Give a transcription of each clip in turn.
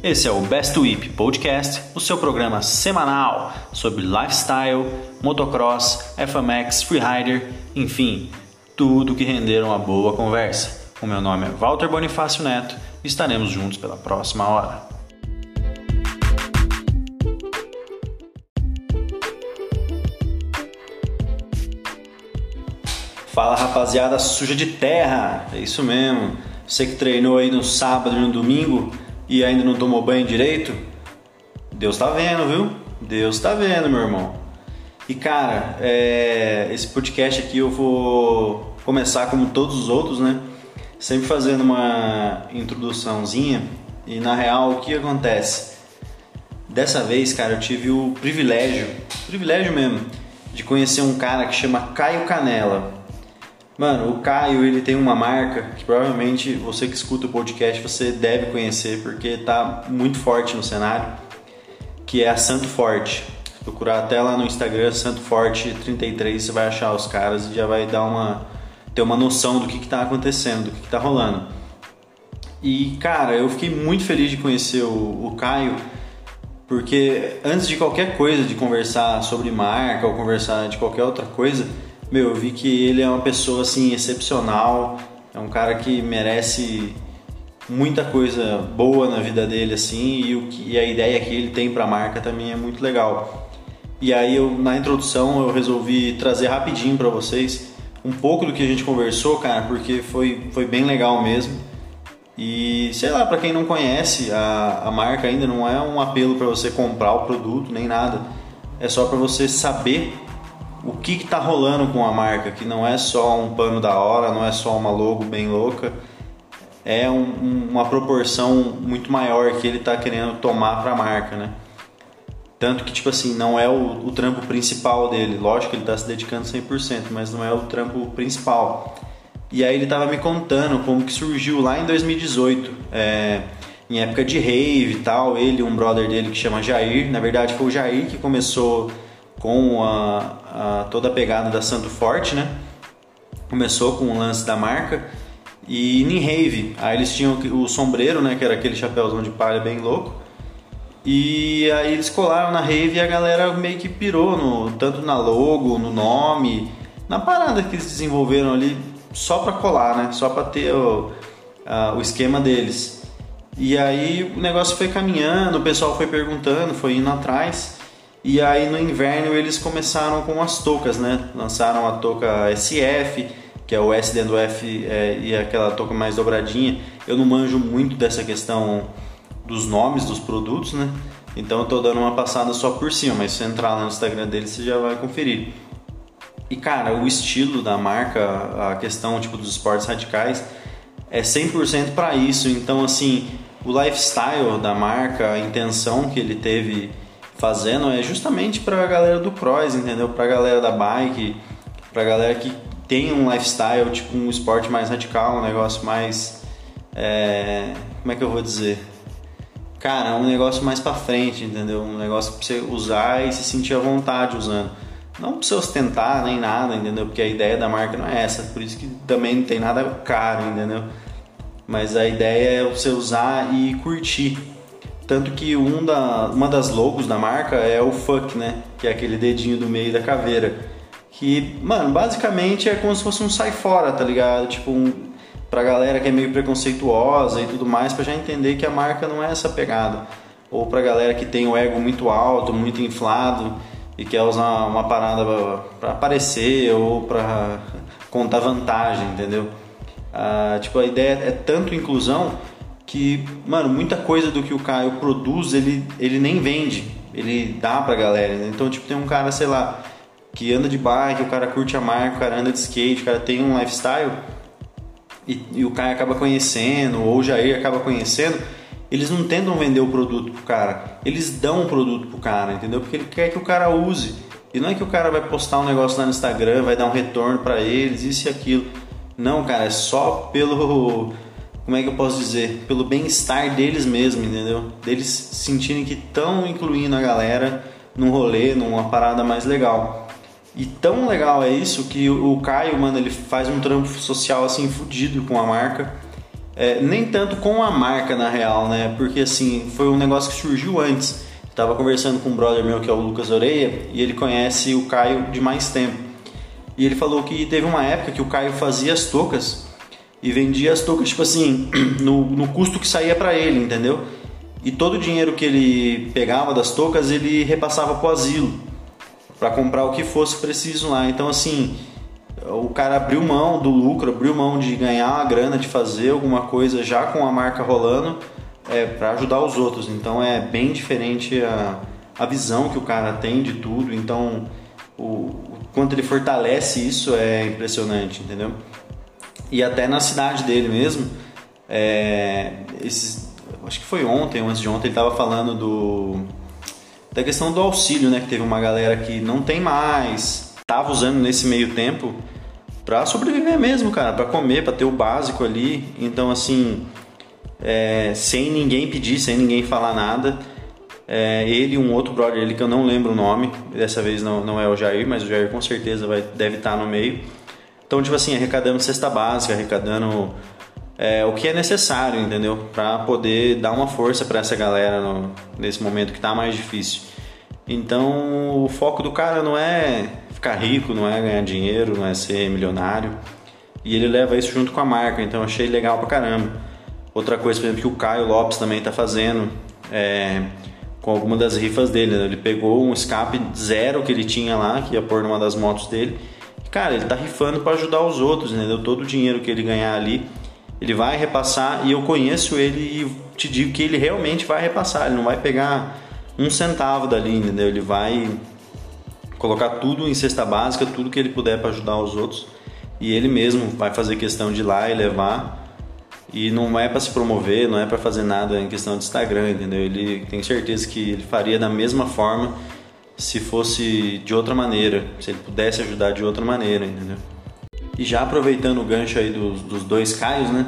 Esse é o Best Whip Podcast, o seu programa semanal sobre lifestyle, motocross, FMX, freerider, enfim, tudo que render uma boa conversa. O meu nome é Walter Bonifácio Neto e estaremos juntos pela próxima hora. Fala rapaziada suja de terra, é isso mesmo. Você que treinou aí no sábado e no domingo, e ainda não tomou banho direito, Deus tá vendo, viu? Deus tá vendo, meu irmão. E cara, é, esse podcast aqui eu vou começar como todos os outros, né? Sempre fazendo uma introduçãozinha. E na real, o que acontece? Dessa vez, cara, eu tive o privilégio, privilégio mesmo, de conhecer um cara que chama Caio Canela. Mano, o Caio ele tem uma marca que provavelmente você que escuta o podcast você deve conhecer porque tá muito forte no cenário, que é a Santo Forte. Se procurar até lá no Instagram Santo Forte 33 você vai achar os caras e já vai dar uma ter uma noção do que está acontecendo, do que, está rolando. E cara, eu fiquei muito feliz de conhecer o, o Caio porque antes de qualquer coisa, de conversar sobre marca ou conversar de qualquer outra coisa meu, eu vi que ele é uma pessoa assim excepcional, é um cara que merece muita coisa boa na vida dele assim e, o que, e a ideia que ele tem para a marca também é muito legal. E aí eu na introdução eu resolvi trazer rapidinho para vocês um pouco do que a gente conversou, cara, porque foi, foi bem legal mesmo. E sei lá, para quem não conhece a, a marca ainda não é um apelo para você comprar o produto nem nada. É só para você saber o que está rolando com a marca, que não é só um pano da hora, não é só uma logo bem louca, é um, uma proporção muito maior que ele está querendo tomar para a marca, né? Tanto que, tipo assim, não é o, o trampo principal dele. Lógico que ele está se dedicando 100%, mas não é o trampo principal. E aí ele estava me contando como que surgiu lá em 2018, é, em época de rave e tal. Ele um brother dele que chama Jair. Na verdade, foi o Jair que começou com a, a, toda a pegada da Santo Forte, né? Começou com o lance da marca e rave, aí eles tinham o sombreiro, né? Que era aquele chapéuzão de palha bem louco. E aí eles colaram na rave e a galera meio que pirou no, tanto na logo, no nome, na parada que eles desenvolveram ali só para colar, né? Só para ter o, a, o esquema deles. E aí o negócio foi caminhando, o pessoal foi perguntando, foi indo atrás. E aí no inverno eles começaram com as toucas, né? Lançaram a touca SF, que é o S dentro do F é, e aquela touca mais dobradinha. Eu não manjo muito dessa questão dos nomes dos produtos, né? Então eu tô dando uma passada só por cima, mas se entrar lá no Instagram dele você já vai conferir. E cara, o estilo da marca, a questão tipo dos esportes radicais é 100% para isso. Então assim, o lifestyle da marca, a intenção que ele teve fazendo é justamente para a galera do cross, entendeu? Para a galera da bike, para a galera que tem um lifestyle, tipo um esporte mais radical, um negócio mais. É, como é que eu vou dizer? Cara, um negócio mais para frente, entendeu? Um negócio para você usar e se sentir à vontade usando. Não para você ostentar nem nada, entendeu? Porque a ideia da marca não é essa, por isso que também não tem nada caro, entendeu? Mas a ideia é você usar e curtir tanto que um da, uma das logos da marca é o fuck, né? Que é aquele dedinho do meio da caveira. Que, mano, basicamente é como se fosse um sai fora, tá ligado? Tipo, um, pra galera que é meio preconceituosa e tudo mais, pra já entender que a marca não é essa pegada. Ou pra galera que tem o ego muito alto, muito inflado e quer usar uma parada para aparecer ou para contar vantagem, entendeu? Ah, tipo, a ideia é tanto inclusão que, mano, muita coisa do que o Caio produz, ele, ele nem vende, ele dá pra galera, né? Então, tipo, tem um cara, sei lá, que anda de bike, o cara curte a marca, o cara anda de skate, o cara tem um lifestyle e, e o Caio acaba conhecendo, ou o Jair acaba conhecendo, eles não tentam vender o produto pro cara, eles dão o produto pro cara, entendeu? Porque ele quer que o cara use. E não é que o cara vai postar um negócio lá no Instagram, vai dar um retorno para eles, isso e aquilo. Não, cara, é só pelo como é que eu posso dizer, pelo bem-estar deles mesmo, entendeu? Deles sentirem que estão incluindo a galera num rolê, numa parada mais legal. E tão legal é isso que o Caio, mano, ele faz um trampo social assim fudido com a marca. É, nem tanto com a marca na real, né? Porque assim, foi um negócio que surgiu antes. Estava conversando com um brother meu que é o Lucas Oreia e ele conhece o Caio de mais tempo. E ele falou que teve uma época que o Caio fazia as toucas e vendia as toucas, tipo assim, no, no custo que saía para ele, entendeu? E todo o dinheiro que ele pegava das toucas ele repassava pro asilo para comprar o que fosse preciso lá. Então, assim, o cara abriu mão do lucro, abriu mão de ganhar a grana, de fazer alguma coisa já com a marca rolando é, para ajudar os outros. Então, é bem diferente a, a visão que o cara tem de tudo. Então, o, o quanto ele fortalece isso é impressionante, entendeu? E até na cidade dele mesmo, é, esses, acho que foi ontem antes de ontem, ele estava falando do da questão do auxílio, né? Que teve uma galera que não tem mais, tava usando nesse meio tempo para sobreviver mesmo, cara, para comer, para ter o básico ali. Então, assim, é, sem ninguém pedir, sem ninguém falar nada. É, ele e um outro brother, ele que eu não lembro o nome, dessa vez não, não é o Jair, mas o Jair com certeza vai, deve estar no meio. Então, tipo assim, arrecadando cesta básica, arrecadando é, o que é necessário, entendeu? Para poder dar uma força para essa galera no, nesse momento que tá mais difícil. Então, o foco do cara não é ficar rico, não é ganhar dinheiro, não é ser milionário. E ele leva isso junto com a marca, então achei legal pra caramba. Outra coisa, por exemplo, que o Caio Lopes também tá fazendo é, com alguma das rifas dele. Né? Ele pegou um escape zero que ele tinha lá, que ia pôr numa das motos dele. Cara, ele tá rifando para ajudar os outros, entendeu? Todo o dinheiro que ele ganhar ali, ele vai repassar e eu conheço ele e te digo que ele realmente vai repassar, ele não vai pegar um centavo dali, entendeu? Ele vai colocar tudo em cesta básica, tudo que ele puder para ajudar os outros e ele mesmo vai fazer questão de ir lá e levar e não é para se promover, não é para fazer nada em questão de Instagram, entendeu? Ele tem certeza que ele faria da mesma forma se fosse de outra maneira, se ele pudesse ajudar de outra maneira, entendeu? E já aproveitando o gancho aí dos, dos dois Caios, né?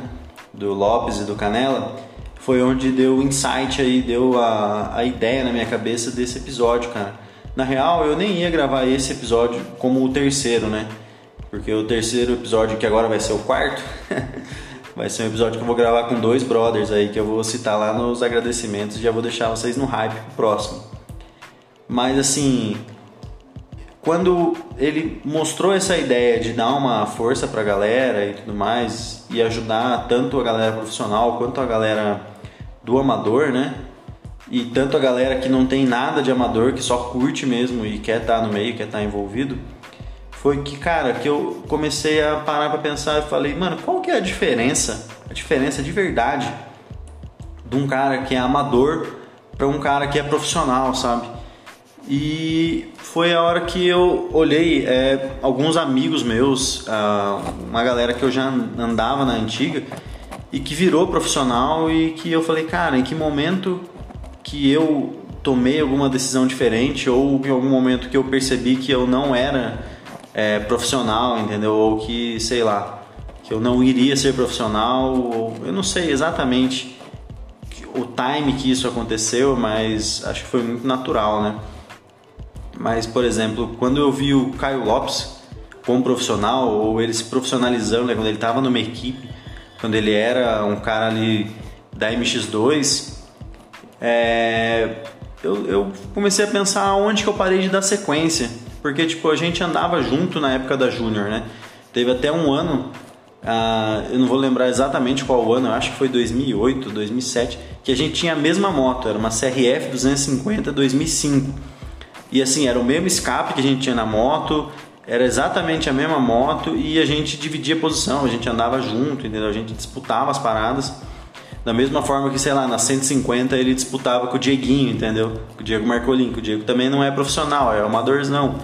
Do Lopes e do Canela, foi onde deu o insight aí, deu a, a ideia na minha cabeça desse episódio, cara. Na real, eu nem ia gravar esse episódio como o terceiro, né? Porque o terceiro episódio, que agora vai ser o quarto, vai ser um episódio que eu vou gravar com dois brothers aí, que eu vou citar lá nos agradecimentos e já vou deixar vocês no hype pro próximo. Mas assim, quando ele mostrou essa ideia de dar uma força para a galera e tudo mais e ajudar tanto a galera profissional quanto a galera do amador, né? E tanto a galera que não tem nada de amador, que só curte mesmo e quer estar tá no meio, quer estar tá envolvido, foi que, cara, que eu comecei a parar para pensar e falei, mano, qual que é a diferença? A diferença de verdade de um cara que é amador para um cara que é profissional, sabe? E foi a hora que eu olhei é, alguns amigos meus, uma galera que eu já andava na antiga e que virou profissional e que eu falei, cara, em que momento que eu tomei alguma decisão diferente ou em algum momento que eu percebi que eu não era é, profissional, entendeu? Ou que, sei lá, que eu não iria ser profissional, ou eu não sei exatamente o time que isso aconteceu, mas acho que foi muito natural, né? Mas, por exemplo, quando eu vi o Caio Lopes como profissional, ou ele se profissionalizando, né, quando ele estava numa equipe, quando ele era um cara ali da MX2, é, eu, eu, comecei a pensar onde que eu parei de dar sequência. Porque, tipo, a gente andava junto na época da Júnior, né? Teve até um ano, ah, eu não vou lembrar exatamente qual ano, acho que foi 2008, 2007, que a gente tinha a mesma moto, era uma CRF 250 2005. E assim, era o mesmo escape que a gente tinha na moto, era exatamente a mesma moto e a gente dividia posição, a gente andava junto, entendeu? A gente disputava as paradas. Da mesma forma que, sei lá, na 150 ele disputava com o Dieguinho, entendeu? Com o Diego Marcolin, que o Diego também não é profissional, é amadorzão.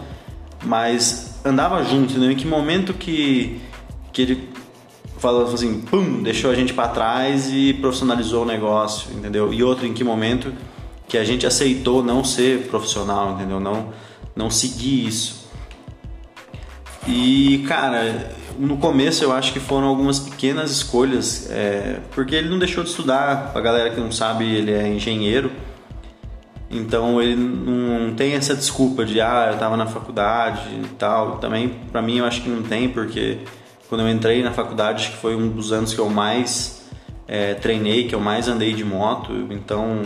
Mas andava junto, entendeu? Em que momento que, que ele falou assim, pum, deixou a gente para trás e profissionalizou o negócio, entendeu? E outro, em que momento que a gente aceitou não ser profissional, entendeu? Não, não seguir isso. E, cara, no começo eu acho que foram algumas pequenas escolhas, é, porque ele não deixou de estudar, a galera que não sabe, ele é engenheiro, então ele não tem essa desculpa de, ah, eu tava na faculdade e tal. Também, para mim, eu acho que não tem, porque quando eu entrei na faculdade, acho que foi um dos anos que eu mais é, treinei, que eu mais andei de moto, então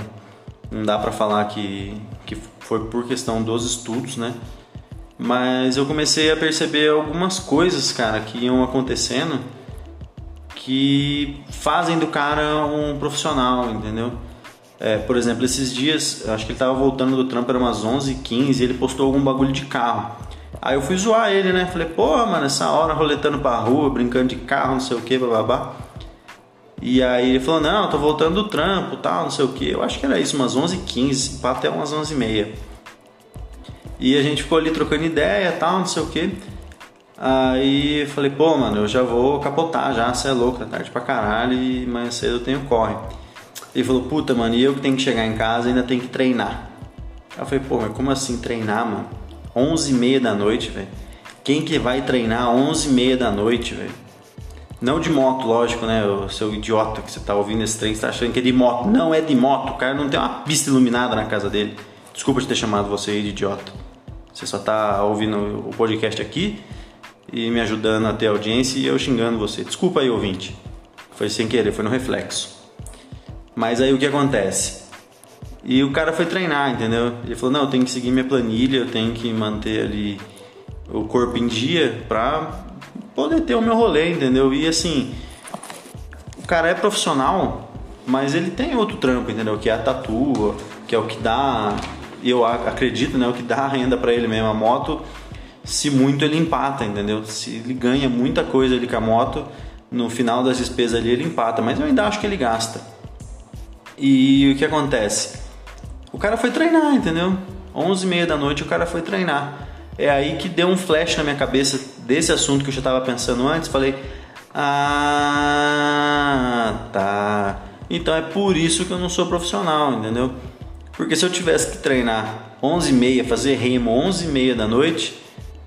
não dá para falar que, que foi por questão dos estudos, né? Mas eu comecei a perceber algumas coisas, cara, que iam acontecendo que fazem do cara um profissional, entendeu? É, por exemplo, esses dias, acho que ele tava voltando do trampo, era umas 11h15 e ele postou algum bagulho de carro. Aí eu fui zoar ele, né? Falei, pô, mano, essa hora roletando pra rua, brincando de carro, não sei o que, babá. E aí ele falou, não, tô voltando do trampo, tal, não sei o que. Eu acho que era isso, umas 11h15, até umas 11h30. E a gente ficou ali trocando ideia, tal, não sei o que. Aí falei, pô, mano, eu já vou capotar já, você é louco, tá tarde pra caralho e mais cedo eu tenho corre. Ele falou, puta, mano, e eu que tenho que chegar em casa ainda tenho que treinar. Aí eu falei, pô, mas como assim treinar, mano? 11 e meia da noite, velho. Quem que vai treinar 11 e meia da noite, velho? Não de moto, lógico, né? O seu idiota que você tá ouvindo esse trem, você tá achando que é de moto. Não é de moto, o cara não tem uma pista iluminada na casa dele. Desculpa de ter chamado você aí de idiota. Você só tá ouvindo o podcast aqui e me ajudando a ter audiência e eu xingando você. Desculpa aí, ouvinte. Foi sem querer, foi no reflexo. Mas aí o que acontece? E o cara foi treinar, entendeu? Ele falou: "Não, eu tenho que seguir minha planilha, eu tenho que manter ali o corpo em dia pra poder ter o meu rolê, entendeu? E assim, o cara é profissional, mas ele tem outro trampo, entendeu? Que é a tatu, que é o que dá, eu acredito, né, o que dá renda para ele mesmo a moto. Se muito ele empata, entendeu? Se ele ganha muita coisa ali com a moto, no final das despesas ali ele empata, mas eu ainda acho que ele gasta. E o que acontece? O cara foi treinar, entendeu? 11 e meia da noite o cara foi treinar. É aí que deu um flash na minha cabeça desse assunto que eu já estava pensando antes. Falei, ah, tá. Então é por isso que eu não sou profissional, entendeu? Porque se eu tivesse que treinar 11 e meia, fazer remo 11 e meia da noite,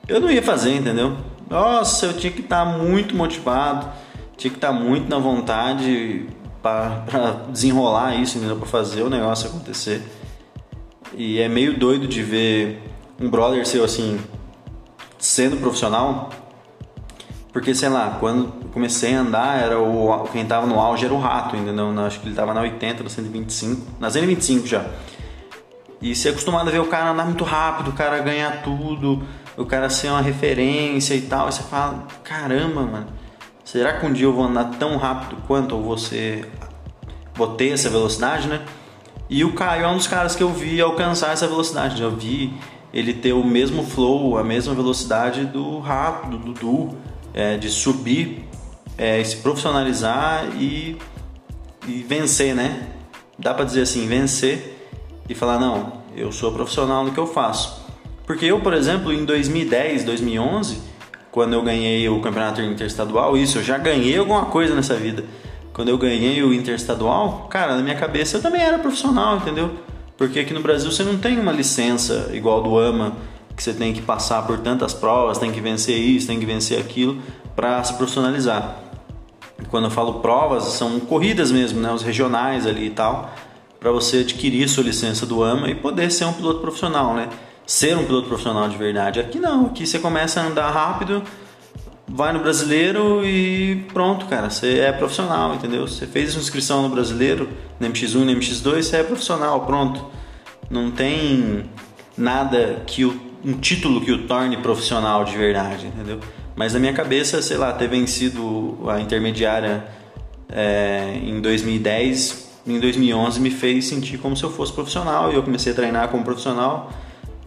eu não ia fazer, entendeu? Nossa, eu tinha que estar tá muito motivado, tinha que estar tá muito na vontade para desenrolar isso, entendeu? Para fazer o negócio acontecer. E é meio doido de ver um brother seu assim, sendo profissional, porque sei lá, quando comecei a andar, era o quem tava no auge era o rato, ainda não, acho que ele tava na 80, na 125, na 125 já. E ser acostumado a ver o cara andar muito rápido, o cara ganhar tudo, o cara ser uma referência e tal, e você fala, caramba, mano, será que um dia eu vou andar tão rápido quanto você vou ter essa velocidade, né? E o Caio é um dos caras que eu vi alcançar essa velocidade. Eu vi ele ter o mesmo flow, a mesma velocidade do Rato, do Dudu, é, de subir, é, se profissionalizar e, e vencer, né? Dá para dizer assim, vencer e falar não, eu sou profissional no que eu faço. Porque eu, por exemplo, em 2010, 2011, quando eu ganhei o campeonato interestadual, isso, eu já ganhei alguma coisa nessa vida. Quando eu ganhei o interestadual, cara, na minha cabeça eu também era profissional, entendeu? Porque aqui no Brasil você não tem uma licença igual do AMA, que você tem que passar por tantas provas, tem que vencer isso, tem que vencer aquilo para se profissionalizar. quando eu falo provas, são corridas mesmo, né, os regionais ali e tal, para você adquirir sua licença do AMA e poder ser um piloto profissional, né? Ser um piloto profissional de verdade. Aqui não, aqui você começa a andar rápido, vai no brasileiro e pronto, cara, você é profissional, entendeu? Você fez inscrição no brasileiro, no MX1 no MX2, você é profissional, pronto. Não tem nada que o, um título que o torne profissional de verdade, entendeu? Mas na minha cabeça, sei lá, ter vencido a intermediária é, em 2010, em 2011 me fez sentir como se eu fosse profissional e eu comecei a treinar como profissional,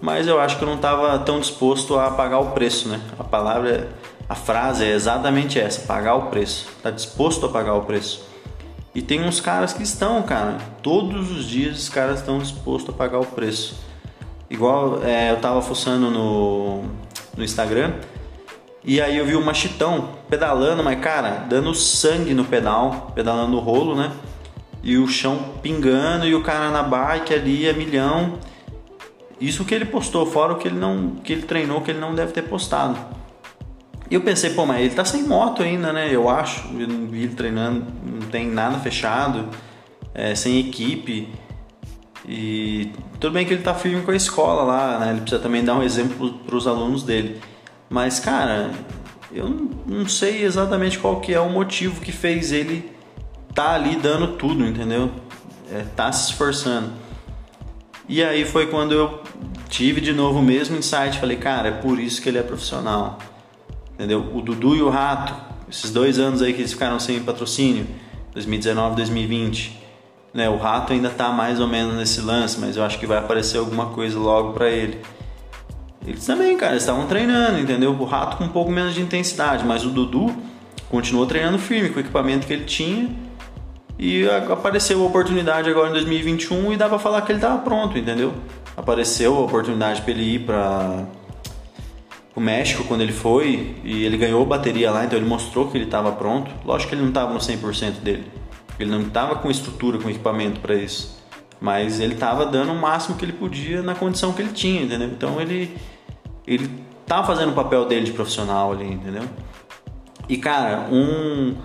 mas eu acho que eu não estava tão disposto a pagar o preço, né? A palavra a frase é exatamente essa: pagar o preço. Tá disposto a pagar o preço. E tem uns caras que estão, cara. Todos os dias os caras estão dispostos a pagar o preço. Igual é, eu tava fuçando no, no Instagram e aí eu vi o Machitão pedalando, mas cara, dando sangue no pedal, pedalando no rolo, né? E o chão pingando e o cara na bike ali a milhão. Isso que ele postou, fora o que ele não que ele treinou, que ele não deve ter postado. E eu pensei, pô, mas ele tá sem moto ainda, né? Eu acho. Eu não vi ele treinando, não tem nada fechado, é, sem equipe. E tudo bem que ele tá firme com a escola lá, né? Ele precisa também dar um exemplo para os alunos dele. Mas, cara, eu não sei exatamente qual que é o motivo que fez ele tá ali dando tudo, entendeu? É, tá se esforçando. E aí foi quando eu tive de novo o mesmo insight. Falei, cara, é por isso que ele é profissional. Entendeu? O Dudu e o Rato, esses dois anos aí que eles ficaram sem patrocínio, 2019, 2020. Né? O Rato ainda tá mais ou menos nesse lance, mas eu acho que vai aparecer alguma coisa logo para ele. Eles também, cara, estavam treinando, entendeu? O Rato com um pouco menos de intensidade, mas o Dudu continuou treinando firme com o equipamento que ele tinha. E apareceu a oportunidade agora em 2021 e dá pra falar que ele tava pronto, entendeu? Apareceu a oportunidade para ele ir para o México quando ele foi e ele ganhou bateria lá, então ele mostrou que ele estava pronto. Lógico que ele não estava no 100% dele. Ele não estava com estrutura, com equipamento para isso. Mas ele estava dando o máximo que ele podia na condição que ele tinha, entendeu? Então ele ele tava fazendo o papel dele de profissional ali, entendeu? E cara, um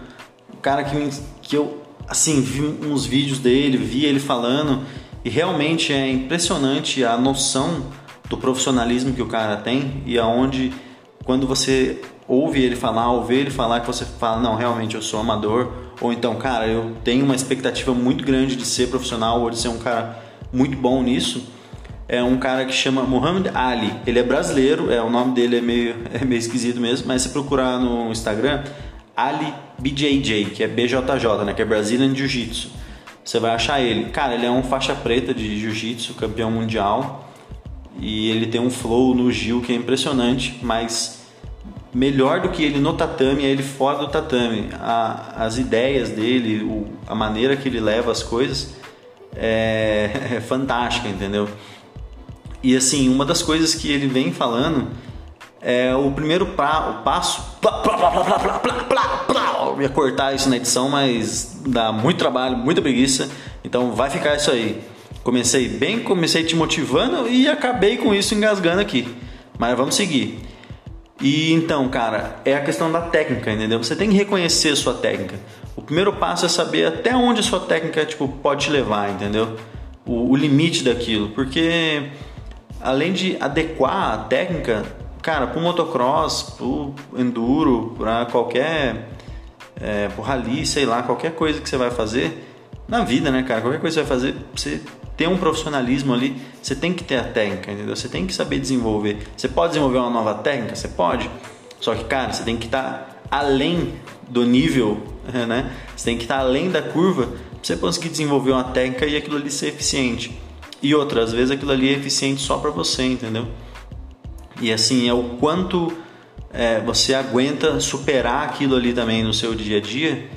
cara que, que eu assim vi uns vídeos dele, vi ele falando e realmente é impressionante a noção do profissionalismo que o cara tem e aonde quando você ouve ele falar, ou vê ele falar que você fala, não, realmente eu sou amador, ou então, cara, eu tenho uma expectativa muito grande de ser profissional ou de ser um cara muito bom nisso. É um cara que chama Muhammad Ali. Ele é brasileiro, é o nome dele é meio é meio esquisito mesmo, mas se procurar no Instagram, Ali BJJ, que é BJJ, né, que é Brazilian Jiu-Jitsu. Você vai achar ele. Cara, ele é um faixa preta de Jiu-Jitsu, campeão mundial. E ele tem um flow no Gil que é impressionante, mas melhor do que ele no tatame é ele fora do tatame. A, as ideias dele, o, a maneira que ele leva as coisas é, é fantástica, entendeu? E assim, uma das coisas que ele vem falando é o primeiro pra, o passo. Plá, plá, plá, eu ia cortar isso na edição, mas dá muito trabalho, muita preguiça. Então vai ficar isso aí. Comecei bem, comecei te motivando e acabei com isso engasgando aqui. Mas vamos seguir. E então, cara, é a questão da técnica, entendeu? Você tem que reconhecer a sua técnica. O primeiro passo é saber até onde a sua técnica tipo, pode te levar, entendeu? O, o limite daquilo. Porque além de adequar a técnica, cara, pro motocross, pro enduro, para qualquer. É, pro rally, sei lá, qualquer coisa que você vai fazer na vida, né, cara? Qualquer coisa que você vai fazer, você ter um profissionalismo ali, você tem que ter a técnica, entendeu? Você tem que saber desenvolver. Você pode desenvolver uma nova técnica? Você pode. Só que, cara, você tem que estar além do nível, né? Você tem que estar além da curva pra você conseguir desenvolver uma técnica e aquilo ali ser eficiente. E outras vezes aquilo ali é eficiente só para você, entendeu? E assim, é o quanto é, você aguenta superar aquilo ali também no seu dia a dia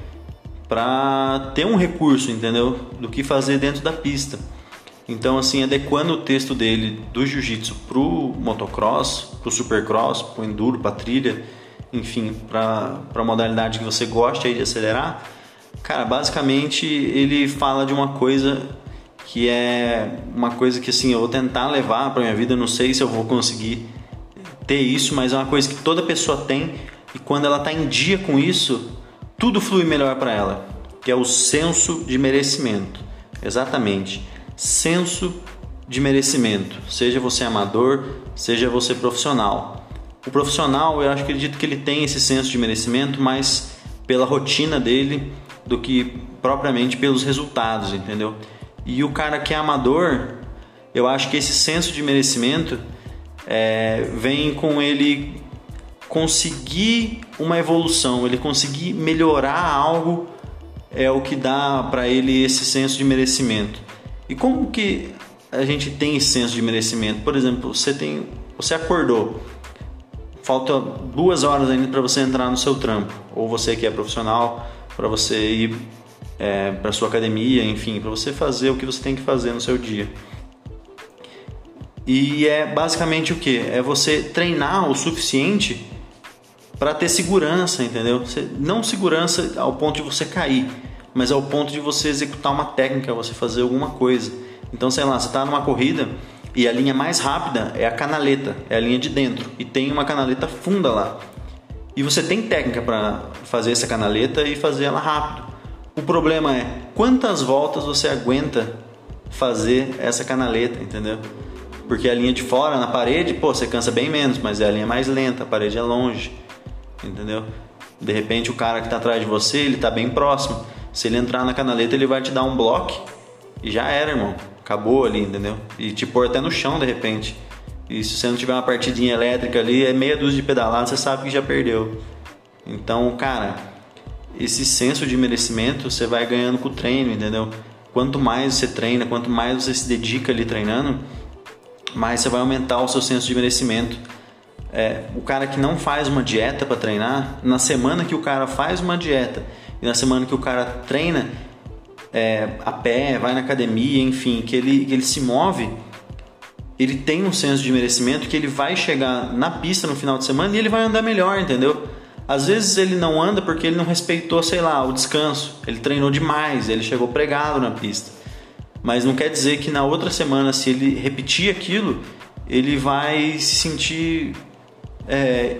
para ter um recurso, entendeu? Do que fazer dentro da pista. Então, assim, adequando o texto dele do jiu-jitsu pro motocross, pro supercross, pro enduro, pra trilha, enfim, para a modalidade que você gosta aí de acelerar, cara, basicamente ele fala de uma coisa que é uma coisa que assim eu vou tentar levar para minha vida, não sei se eu vou conseguir ter isso, mas é uma coisa que toda pessoa tem e quando ela está em dia com isso, tudo flui melhor para ela, que é o senso de merecimento. Exatamente senso de merecimento, seja você amador, seja você profissional. O profissional, eu acho que acredito que ele tem esse senso de merecimento mais pela rotina dele do que propriamente pelos resultados, entendeu? E o cara que é amador, eu acho que esse senso de merecimento é, vem com ele conseguir uma evolução, ele conseguir melhorar algo é o que dá para ele esse senso de merecimento. E como que a gente tem esse senso de merecimento? Por exemplo, você tem, você acordou, falta duas horas ainda para você entrar no seu trampo, ou você que é profissional, para você ir é, para sua academia, enfim, para você fazer o que você tem que fazer no seu dia. E é basicamente o que? É você treinar o suficiente para ter segurança, entendeu? Não segurança ao ponto de você cair, mas ao ponto de você executar uma técnica, você fazer alguma coisa. Então, sei lá, você está numa corrida e a linha mais rápida é a canaleta, é a linha de dentro, e tem uma canaleta funda lá. E você tem técnica para fazer essa canaleta e fazer ela rápido. O problema é quantas voltas você aguenta fazer essa canaleta, entendeu? Porque a linha de fora na parede, pô, você cansa bem menos, mas é a linha mais lenta, a parede é longe, entendeu? De repente o cara que está atrás de você, ele está bem próximo. Se ele entrar na canaleta, ele vai te dar um bloco e já era, irmão. Acabou ali, entendeu? E te pôr até no chão de repente. E se você não tiver uma partidinha elétrica ali, é meia dúzia de pedalada, você sabe que já perdeu. Então, cara, esse senso de merecimento você vai ganhando com o treino, entendeu? Quanto mais você treina, quanto mais você se dedica ali treinando, mais você vai aumentar o seu senso de merecimento. É, o cara que não faz uma dieta para treinar, na semana que o cara faz uma dieta e na semana que o cara treina é, a pé, vai na academia, enfim, que ele, que ele se move, ele tem um senso de merecimento que ele vai chegar na pista no final de semana e ele vai andar melhor, entendeu? Às vezes ele não anda porque ele não respeitou, sei lá, o descanso. Ele treinou demais, ele chegou pregado na pista. Mas não quer dizer que na outra semana, se ele repetir aquilo, ele vai se sentir é,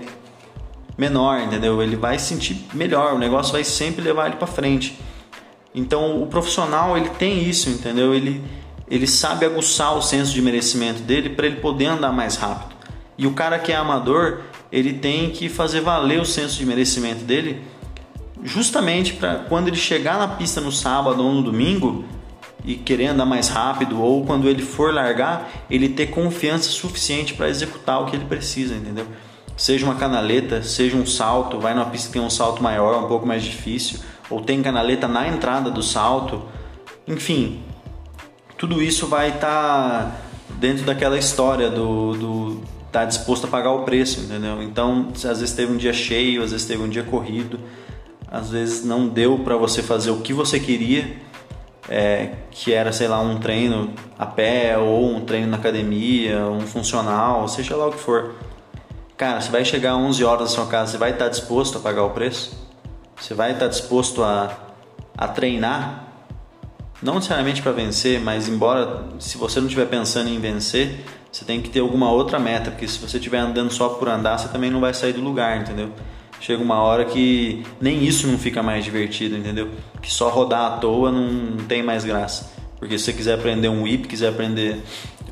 menor, entendeu? Ele vai se sentir melhor, o negócio vai sempre levar ele para frente. Então o profissional ele tem isso, entendeu? Ele, ele sabe aguçar o senso de merecimento dele para ele poder andar mais rápido. E o cara que é amador, ele tem que fazer valer o senso de merecimento dele, justamente para quando ele chegar na pista no sábado ou no domingo e querer andar mais rápido, ou quando ele for largar, ele ter confiança suficiente para executar o que ele precisa, entendeu? Seja uma canaleta, seja um salto, vai numa pista que tem um salto maior, um pouco mais difícil, ou tem canaleta na entrada do salto, enfim, tudo isso vai estar tá dentro daquela história do, do tá disposto a pagar o preço, entendeu? Então, às vezes teve um dia cheio, às vezes teve um dia corrido, às vezes não deu para você fazer o que você queria, é, que era, sei lá, um treino a pé ou um treino na academia, um funcional, seja lá o que for. Cara, você vai chegar às 11 horas na sua casa, você vai estar disposto a pagar o preço? Você vai estar disposto a, a treinar? Não necessariamente para vencer, mas embora se você não estiver pensando em vencer, você tem que ter alguma outra meta, porque se você estiver andando só por andar, você também não vai sair do lugar, entendeu? Chega uma hora que nem isso não fica mais divertido, entendeu? Que só rodar à toa não tem mais graça. Porque se você quiser aprender um whip, quiser aprender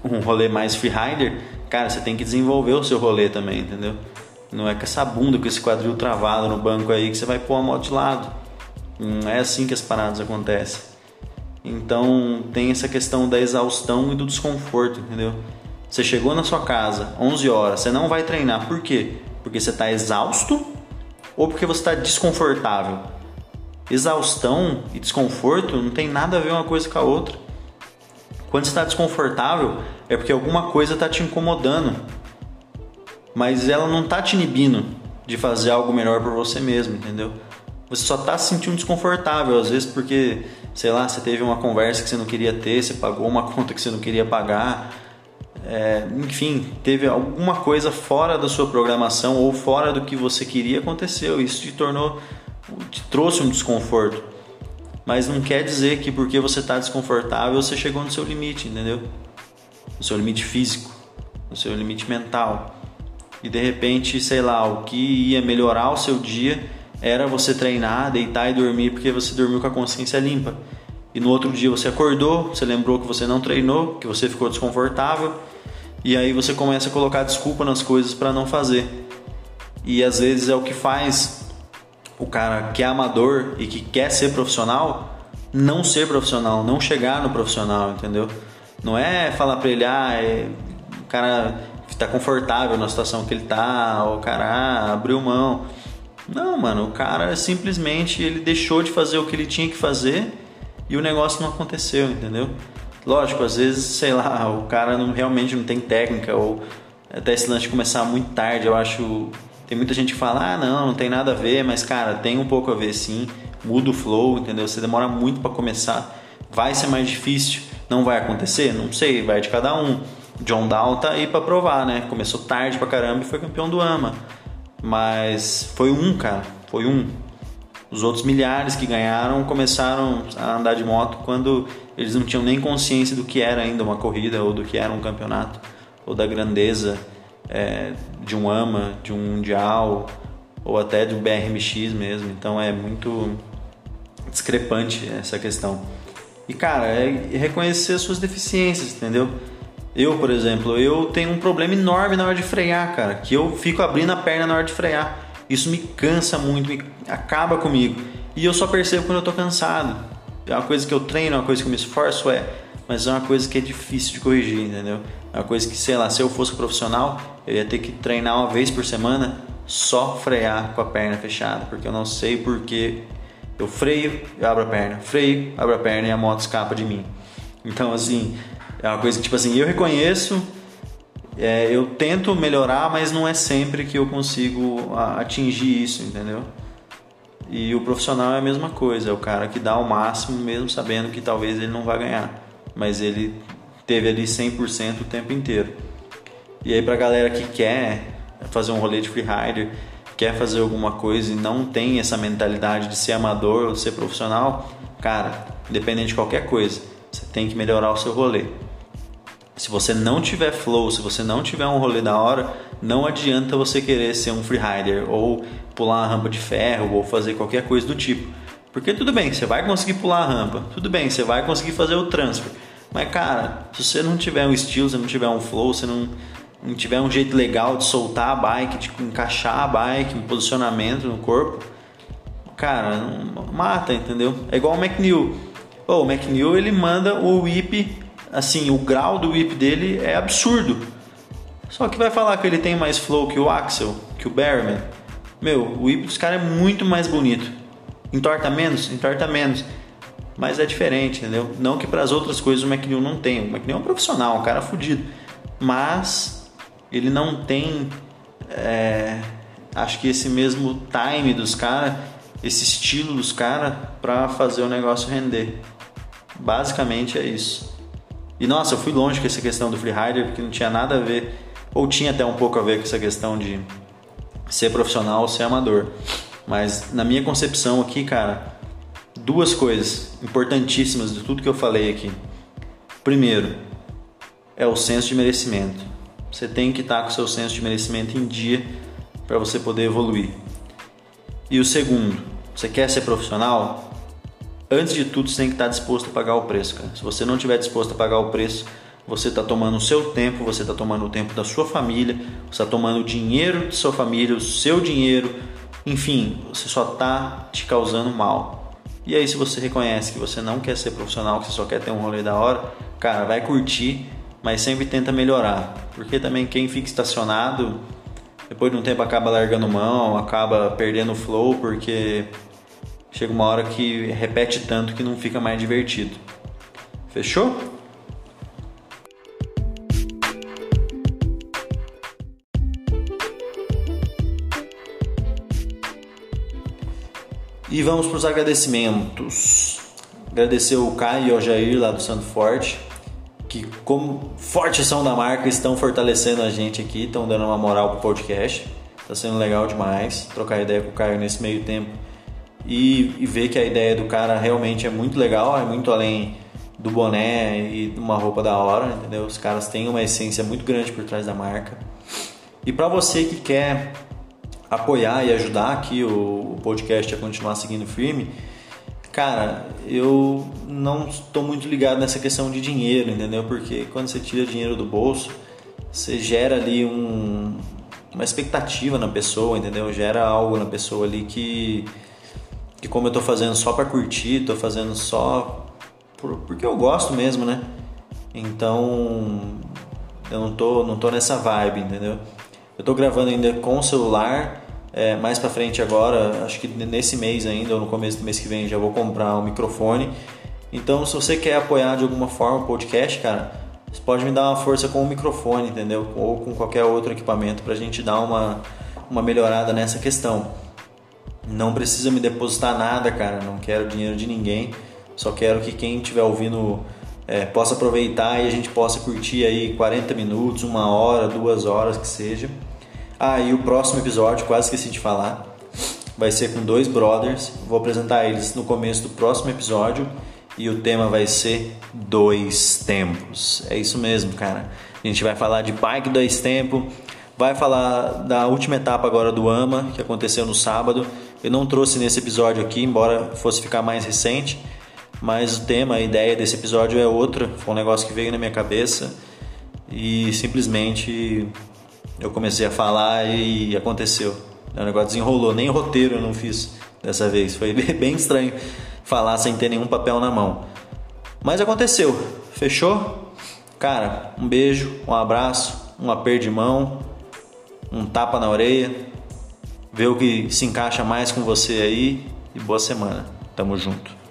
um rolê mais freerider, cara, você tem que desenvolver o seu rolê também, entendeu? Não é com essa bunda, com esse quadril travado no banco aí que você vai pôr a moto de lado. Não é assim que as paradas acontecem. Então tem essa questão da exaustão e do desconforto, entendeu? Você chegou na sua casa 11 horas, você não vai treinar. Por quê? Porque você está exausto ou porque você está desconfortável? Exaustão e desconforto não tem nada a ver uma coisa com a outra. Quando está desconfortável é porque alguma coisa está te incomodando, mas ela não está te inibindo de fazer algo melhor por você mesmo, entendeu? Você só está se sentindo desconfortável, às vezes porque, sei lá, você teve uma conversa que você não queria ter, você pagou uma conta que você não queria pagar, é, enfim, teve alguma coisa fora da sua programação ou fora do que você queria aconteceu. Isso te tornou, te trouxe um desconforto. Mas não quer dizer que porque você está desconfortável você chegou no seu limite, entendeu? No seu limite físico, no seu limite mental. E de repente, sei lá, o que ia melhorar o seu dia era você treinar, deitar e dormir porque você dormiu com a consciência limpa. E no outro dia você acordou, você lembrou que você não treinou, que você ficou desconfortável e aí você começa a colocar desculpa nas coisas para não fazer. E às vezes é o que faz o cara que é amador e que quer ser profissional não ser profissional, não chegar no profissional, entendeu? Não é falar para ele, ah, é, o cara está confortável na situação que ele tá, o cara ah, abriu mão. Não, mano, o cara simplesmente ele deixou de fazer o que ele tinha que fazer e o negócio não aconteceu, entendeu? Lógico, às vezes, sei lá, o cara não, realmente não tem técnica ou até esse lance de começar muito tarde, eu acho. Tem muita gente que fala, ah, não, não tem nada a ver, mas cara, tem um pouco a ver sim. Muda o flow, entendeu? Você demora muito para começar, vai ser mais difícil, não vai acontecer? Não sei, vai de cada um. John Down tá aí pra provar, né? Começou tarde pra caramba e foi campeão do AMA. Mas foi um, cara, foi um. Os outros milhares que ganharam começaram a andar de moto quando eles não tinham nem consciência do que era ainda uma corrida ou do que era um campeonato ou da grandeza é, de um AMA, de um Mundial ou até um BRMX mesmo. Então é muito discrepante essa questão. E cara, é reconhecer suas deficiências, entendeu? Eu, por exemplo, eu tenho um problema enorme na hora de frear, cara, que eu fico abrindo a perna na hora de frear. Isso me cansa muito, me acaba comigo. E eu só percebo quando eu tô cansado. É uma coisa que eu treino, é uma coisa que eu me esforço, é, mas é uma coisa que é difícil de corrigir, entendeu? É uma coisa que, sei lá, se eu fosse profissional, eu ia ter que treinar uma vez por semana só frear com a perna fechada, porque eu não sei porque eu freio, eu abro a perna, freio, abro a perna e a moto escapa de mim. Então, assim, é uma coisa que, tipo assim, eu reconheço, é, eu tento melhorar, mas não é sempre que eu consigo atingir isso, entendeu? E o profissional é a mesma coisa, é o cara que dá o máximo mesmo sabendo que talvez ele não vai ganhar, mas ele teve ali 100% o tempo inteiro. E aí pra galera que quer fazer um rolê de freerider, quer fazer alguma coisa e não tem essa mentalidade de ser amador ou ser profissional, cara, independente de qualquer coisa, você tem que melhorar o seu rolê. Se você não tiver flow, se você não tiver um rolê da hora, não adianta você querer ser um freerider ou pular uma rampa de ferro ou fazer qualquer coisa do tipo. Porque tudo bem, você vai conseguir pular a rampa, tudo bem, você vai conseguir fazer o transfer. Mas cara, se você não tiver um estilo, se não tiver um flow, se não, não tiver um jeito legal de soltar a bike, de encaixar a bike, um posicionamento no corpo, cara, mata, entendeu? É igual o McNeil. Oh, o McNeil ele manda o whip, assim, o grau do whip dele é absurdo. Só que vai falar que ele tem mais flow que o Axel, que o Berryman. Meu, o whip dos caras é muito mais bonito. Entorta menos? Entorta menos. Mas é diferente, entendeu? Não que para as outras coisas o McNeil não tem. O McNeil é um profissional, um cara fudido. Mas ele não tem, é, acho que esse mesmo time dos caras, esse estilo dos caras para fazer o negócio render. Basicamente é isso. E nossa, eu fui longe com essa questão do freerider porque não tinha nada a ver, ou tinha até um pouco a ver com essa questão de ser profissional ou ser amador. Mas na minha concepção aqui, cara, duas coisas importantíssimas de tudo que eu falei aqui. Primeiro, é o senso de merecimento. Você tem que estar com o seu senso de merecimento em dia para você poder evoluir. E o segundo, você quer ser profissional? Antes de tudo, você tem que estar disposto a pagar o preço, cara. Se você não estiver disposto a pagar o preço, você está tomando o seu tempo, você está tomando o tempo da sua família, você está tomando o dinheiro de sua família, o seu dinheiro, enfim, você só está te causando mal. E aí, se você reconhece que você não quer ser profissional, que você só quer ter um rolê da hora, cara, vai curtir, mas sempre tenta melhorar. Porque também quem fica estacionado, depois de um tempo acaba largando mão, acaba perdendo o flow, porque chega uma hora que repete tanto que não fica mais divertido. Fechou? E vamos para os agradecimentos. Agradecer o Caio e o Jair lá do Santo Forte, que como forte são da marca estão fortalecendo a gente aqui, estão dando uma moral pro podcast. Tá sendo legal demais trocar ideia com o Caio nesse meio tempo e, e ver que a ideia do cara realmente é muito legal, é muito além do boné e uma roupa da hora, entendeu? Os caras têm uma essência muito grande por trás da marca. E para você que quer apoiar e ajudar aqui o, o podcast a continuar seguindo firme, cara, eu não estou muito ligado nessa questão de dinheiro, entendeu? Porque quando você tira dinheiro do bolso, você gera ali um, uma expectativa na pessoa, entendeu? Gera algo na pessoa ali que, que como eu estou fazendo só para curtir, estou fazendo só por, porque eu gosto mesmo, né? Então eu não tô, não tô nessa vibe, entendeu? Eu tô gravando ainda com o celular é, mais para frente agora, acho que nesse mês ainda ou no começo do mês que vem já vou comprar um microfone. Então, se você quer apoiar de alguma forma o podcast, cara, você pode me dar uma força com o microfone, entendeu? Ou com qualquer outro equipamento para a gente dar uma, uma melhorada nessa questão. Não precisa me depositar nada, cara. Não quero dinheiro de ninguém. Só quero que quem estiver ouvindo é, possa aproveitar e a gente possa curtir aí 40 minutos, uma hora, duas horas que seja. Ah, e o próximo episódio, quase esqueci de falar, vai ser com dois brothers. Vou apresentar eles no começo do próximo episódio e o tema vai ser dois tempos. É isso mesmo, cara. A gente vai falar de bike dois tempos, vai falar da última etapa agora do AMA, que aconteceu no sábado. Eu não trouxe nesse episódio aqui, embora fosse ficar mais recente, mas o tema, a ideia desse episódio é outra. Foi um negócio que veio na minha cabeça e simplesmente eu comecei a falar e aconteceu. O negócio desenrolou, nem roteiro eu não fiz. dessa vez. Foi bem estranho falar sem ter nenhum papel na mão. Mas aconteceu. Fechou? Cara, um beijo, um abraço, um aperto de mão, um tapa na orelha. Vê o que se encaixa mais com você aí e boa semana. Tamo junto.